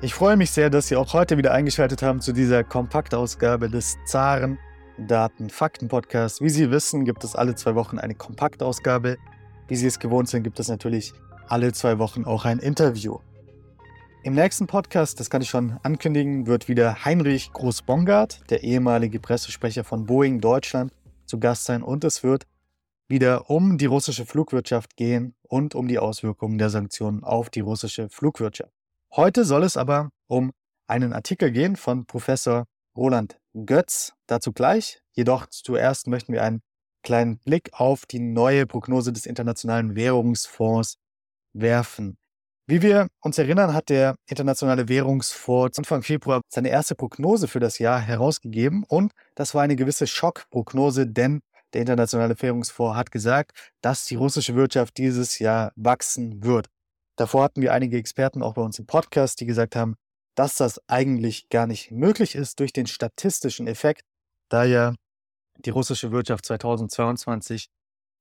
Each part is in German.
Ich freue mich sehr, dass Sie auch heute wieder eingeschaltet haben zu dieser Kompaktausgabe des Zaren Daten Fakten Podcasts. Wie Sie wissen, gibt es alle zwei Wochen eine Kompaktausgabe. Wie Sie es gewohnt sind, gibt es natürlich alle zwei Wochen auch ein Interview. Im nächsten Podcast, das kann ich schon ankündigen, wird wieder Heinrich Groß-Bongard, der ehemalige Pressesprecher von Boeing Deutschland, zu Gast sein und es wird wieder um die russische Flugwirtschaft gehen und um die Auswirkungen der Sanktionen auf die russische Flugwirtschaft. Heute soll es aber um einen Artikel gehen von Professor Roland Götz. Dazu gleich. Jedoch zuerst möchten wir einen kleinen Blick auf die neue Prognose des Internationalen Währungsfonds werfen. Wie wir uns erinnern, hat der Internationale Währungsfonds Anfang Februar seine erste Prognose für das Jahr herausgegeben und das war eine gewisse Schockprognose, denn der Internationale Währungsfonds hat gesagt, dass die russische Wirtschaft dieses Jahr wachsen wird. Davor hatten wir einige Experten auch bei uns im Podcast, die gesagt haben, dass das eigentlich gar nicht möglich ist durch den statistischen Effekt, da ja die russische Wirtschaft 2022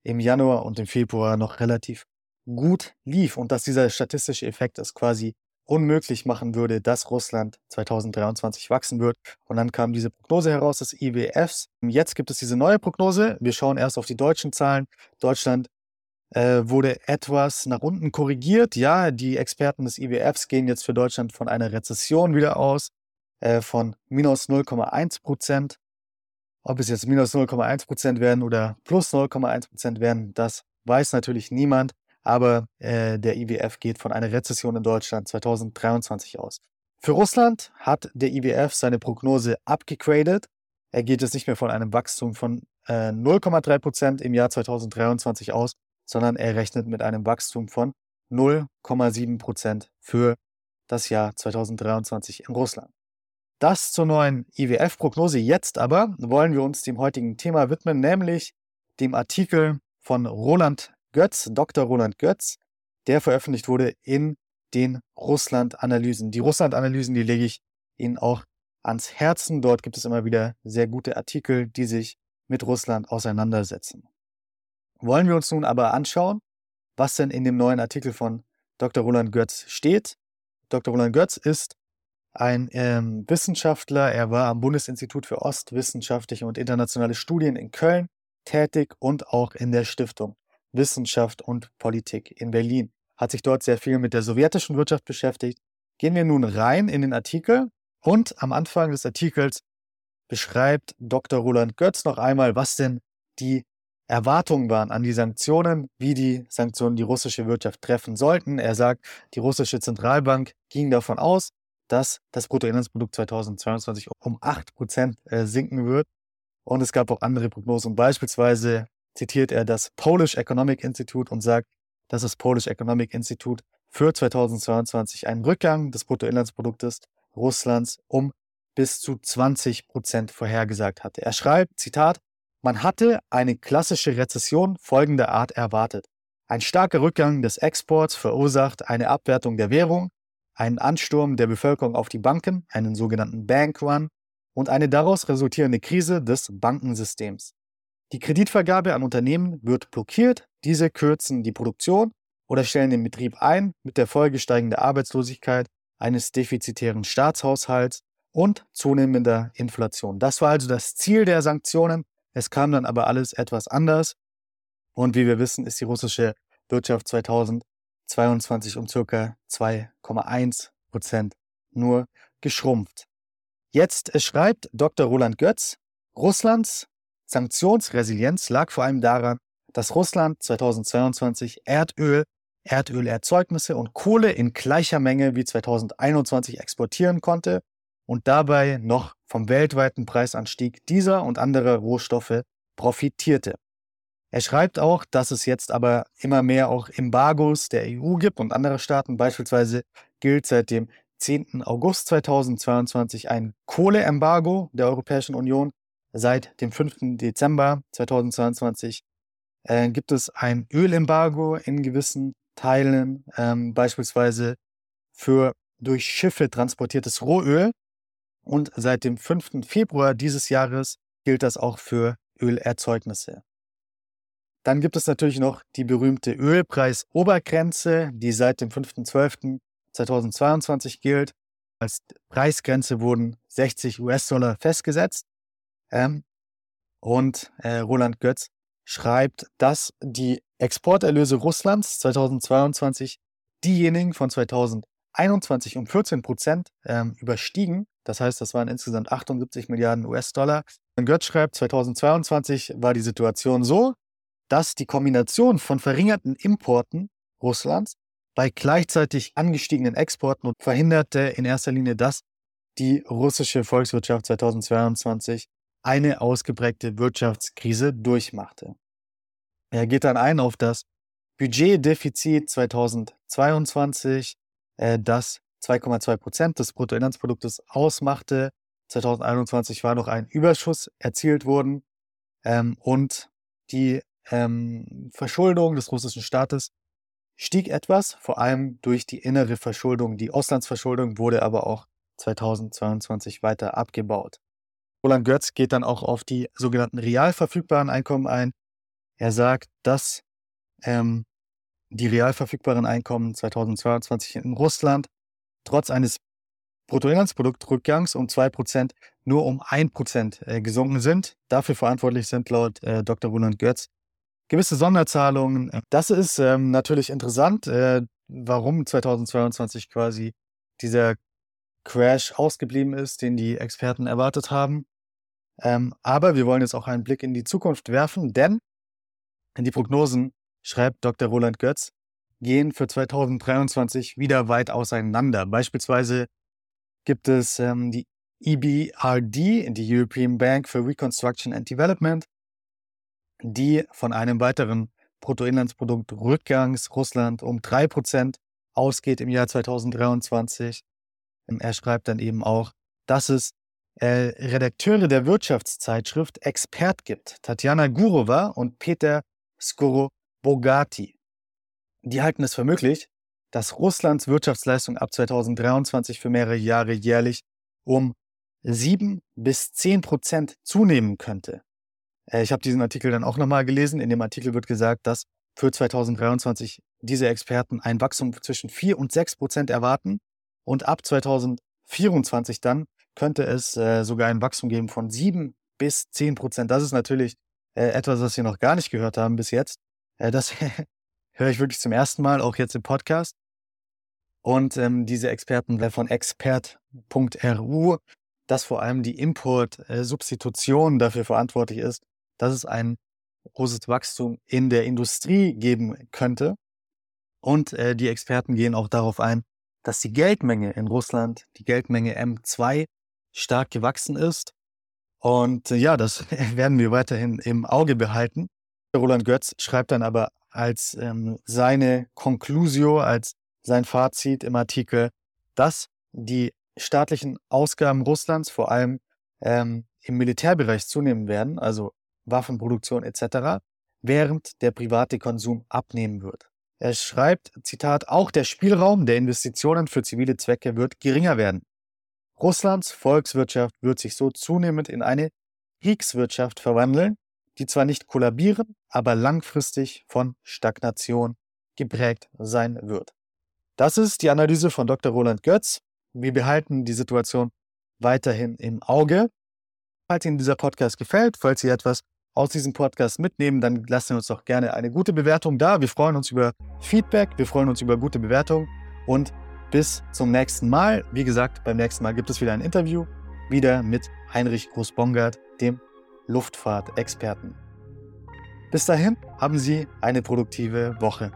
im Januar und im Februar noch relativ gut lief und dass dieser statistische Effekt es quasi unmöglich machen würde, dass Russland 2023 wachsen wird. Und dann kam diese Prognose heraus des IWFs. Jetzt gibt es diese neue Prognose. Wir schauen erst auf die deutschen Zahlen. Deutschland wurde etwas nach unten korrigiert. Ja, die Experten des IWFs gehen jetzt für Deutschland von einer Rezession wieder aus, äh, von minus 0,1 Prozent. Ob es jetzt minus 0,1 Prozent werden oder plus 0,1 Prozent werden, das weiß natürlich niemand. Aber äh, der IWF geht von einer Rezession in Deutschland 2023 aus. Für Russland hat der IWF seine Prognose abgegradet. Er geht jetzt nicht mehr von einem Wachstum von äh, 0,3 Prozent im Jahr 2023 aus, sondern er rechnet mit einem Wachstum von 0,7 Prozent für das Jahr 2023 in Russland. Das zur neuen IWF-Prognose. Jetzt aber wollen wir uns dem heutigen Thema widmen, nämlich dem Artikel von Roland Götz, Dr. Roland Götz, der veröffentlicht wurde in den Russland-Analysen. Die Russland-Analysen, die lege ich Ihnen auch ans Herzen. Dort gibt es immer wieder sehr gute Artikel, die sich mit Russland auseinandersetzen. Wollen wir uns nun aber anschauen, was denn in dem neuen Artikel von Dr. Roland Götz steht. Dr. Roland Götz ist ein ähm, Wissenschaftler. Er war am Bundesinstitut für Ostwissenschaftliche und internationale Studien in Köln tätig und auch in der Stiftung Wissenschaft und Politik in Berlin. Hat sich dort sehr viel mit der sowjetischen Wirtschaft beschäftigt. Gehen wir nun rein in den Artikel und am Anfang des Artikels beschreibt Dr. Roland Götz noch einmal, was denn die Erwartungen waren an die Sanktionen, wie die Sanktionen die russische Wirtschaft treffen sollten. Er sagt, die russische Zentralbank ging davon aus, dass das Bruttoinlandsprodukt 2022 um 8% äh, sinken wird. Und es gab auch andere Prognosen. Beispielsweise zitiert er das Polish Economic Institute und sagt, dass das Polish Economic Institute für 2022 einen Rückgang des Bruttoinlandsproduktes Russlands um bis zu 20% vorhergesagt hatte. Er schreibt, Zitat, man hatte eine klassische Rezession folgender Art erwartet. Ein starker Rückgang des Exports verursacht eine Abwertung der Währung, einen Ansturm der Bevölkerung auf die Banken, einen sogenannten Bank Run und eine daraus resultierende Krise des Bankensystems. Die Kreditvergabe an Unternehmen wird blockiert, diese kürzen die Produktion oder stellen den Betrieb ein, mit der Folge steigender Arbeitslosigkeit, eines defizitären Staatshaushalts und zunehmender Inflation. Das war also das Ziel der Sanktionen, es kam dann aber alles etwas anders. Und wie wir wissen, ist die russische Wirtschaft 2022 um circa 2,1 Prozent nur geschrumpft. Jetzt schreibt Dr. Roland Götz, Russlands Sanktionsresilienz lag vor allem daran, dass Russland 2022 Erdöl, Erdölerzeugnisse und Kohle in gleicher Menge wie 2021 exportieren konnte und dabei noch vom weltweiten Preisanstieg dieser und anderer Rohstoffe profitierte. Er schreibt auch, dass es jetzt aber immer mehr auch Embargos der EU gibt und anderer Staaten. Beispielsweise gilt seit dem 10. August 2022 ein Kohleembargo der Europäischen Union. Seit dem 5. Dezember 2022 äh, gibt es ein Ölembargo in gewissen Teilen, ähm, beispielsweise für durch Schiffe transportiertes Rohöl. Und seit dem 5. Februar dieses Jahres gilt das auch für Ölerzeugnisse. Dann gibt es natürlich noch die berühmte Ölpreisobergrenze, die seit dem 5.12.2022 gilt. als Preisgrenze wurden 60 US-Dollar festgesetzt. Ähm, und äh, Roland Götz schreibt, dass die Exporterlöse Russlands 2022 diejenigen von 2021 um 14 Prozent ähm, überstiegen. Das heißt, das waren insgesamt 78 Milliarden US-Dollar. Götz schreibt, 2022 war die Situation so, dass die Kombination von verringerten Importen Russlands bei gleichzeitig angestiegenen Exporten und verhinderte in erster Linie, dass die russische Volkswirtschaft 2022 eine ausgeprägte Wirtschaftskrise durchmachte. Er geht dann ein auf das Budgetdefizit 2022, äh, das 2,2 Prozent des Bruttoinlandsproduktes ausmachte. 2021 war noch ein Überschuss erzielt worden ähm, und die ähm, Verschuldung des russischen Staates stieg etwas, vor allem durch die innere Verschuldung. Die Auslandsverschuldung wurde aber auch 2022 weiter abgebaut. Roland Götz geht dann auch auf die sogenannten real verfügbaren Einkommen ein. Er sagt, dass ähm, die real verfügbaren Einkommen 2022 in Russland trotz eines Bruttoinlandsproduktrückgangs um 2% nur um 1% äh, gesunken sind. Dafür verantwortlich sind laut äh, Dr. Roland Götz gewisse Sonderzahlungen. Das ist ähm, natürlich interessant, äh, warum 2022 quasi dieser Crash ausgeblieben ist, den die Experten erwartet haben. Ähm, aber wir wollen jetzt auch einen Blick in die Zukunft werfen, denn die Prognosen, schreibt Dr. Roland Götz, gehen für 2023 wieder weit auseinander. Beispielsweise gibt es ähm, die EBRD, die European Bank for Reconstruction and Development, die von einem weiteren Bruttoinlandsprodukt Rückgangs Russland um 3% ausgeht im Jahr 2023. Ähm, er schreibt dann eben auch, dass es äh, Redakteure der Wirtschaftszeitschrift Expert gibt, Tatjana Gurova und Peter Skoro-Bogati. Die halten es für möglich, dass Russlands Wirtschaftsleistung ab 2023 für mehrere Jahre jährlich um 7 bis 10 Prozent zunehmen könnte. Äh, ich habe diesen Artikel dann auch nochmal gelesen. In dem Artikel wird gesagt, dass für 2023 diese Experten ein Wachstum zwischen 4 und 6 Prozent erwarten und ab 2024 dann könnte es äh, sogar ein Wachstum geben von 7 bis 10 Prozent. Das ist natürlich äh, etwas, was wir noch gar nicht gehört haben bis jetzt. Äh, das höre ich wirklich zum ersten Mal, auch jetzt im Podcast. Und ähm, diese Experten von expert.ru, dass vor allem die Import-Substitution dafür verantwortlich ist, dass es ein großes Wachstum in der Industrie geben könnte. Und äh, die Experten gehen auch darauf ein, dass die Geldmenge in Russland, die Geldmenge M2, stark gewachsen ist. Und äh, ja, das werden wir weiterhin im Auge behalten. Roland Götz schreibt dann aber als ähm, seine Conclusio, als sein Fazit im Artikel, dass die staatlichen Ausgaben Russlands vor allem ähm, im Militärbereich zunehmen werden, also Waffenproduktion etc., während der private Konsum abnehmen wird. Er schreibt, Zitat, auch der Spielraum der Investitionen für zivile Zwecke wird geringer werden. Russlands Volkswirtschaft wird sich so zunehmend in eine Kriegswirtschaft verwandeln, die zwar nicht kollabieren, aber langfristig von Stagnation geprägt sein wird. Das ist die Analyse von Dr. Roland Götz. Wir behalten die Situation weiterhin im Auge. Falls Ihnen dieser Podcast gefällt, falls Sie etwas aus diesem Podcast mitnehmen, dann lassen Sie uns doch gerne eine gute Bewertung da. Wir freuen uns über Feedback, wir freuen uns über gute Bewertungen und bis zum nächsten Mal. Wie gesagt, beim nächsten Mal gibt es wieder ein Interview, wieder mit Heinrich Groß-Bongard, dem Luftfahrtexperten. Bis dahin haben Sie eine produktive Woche.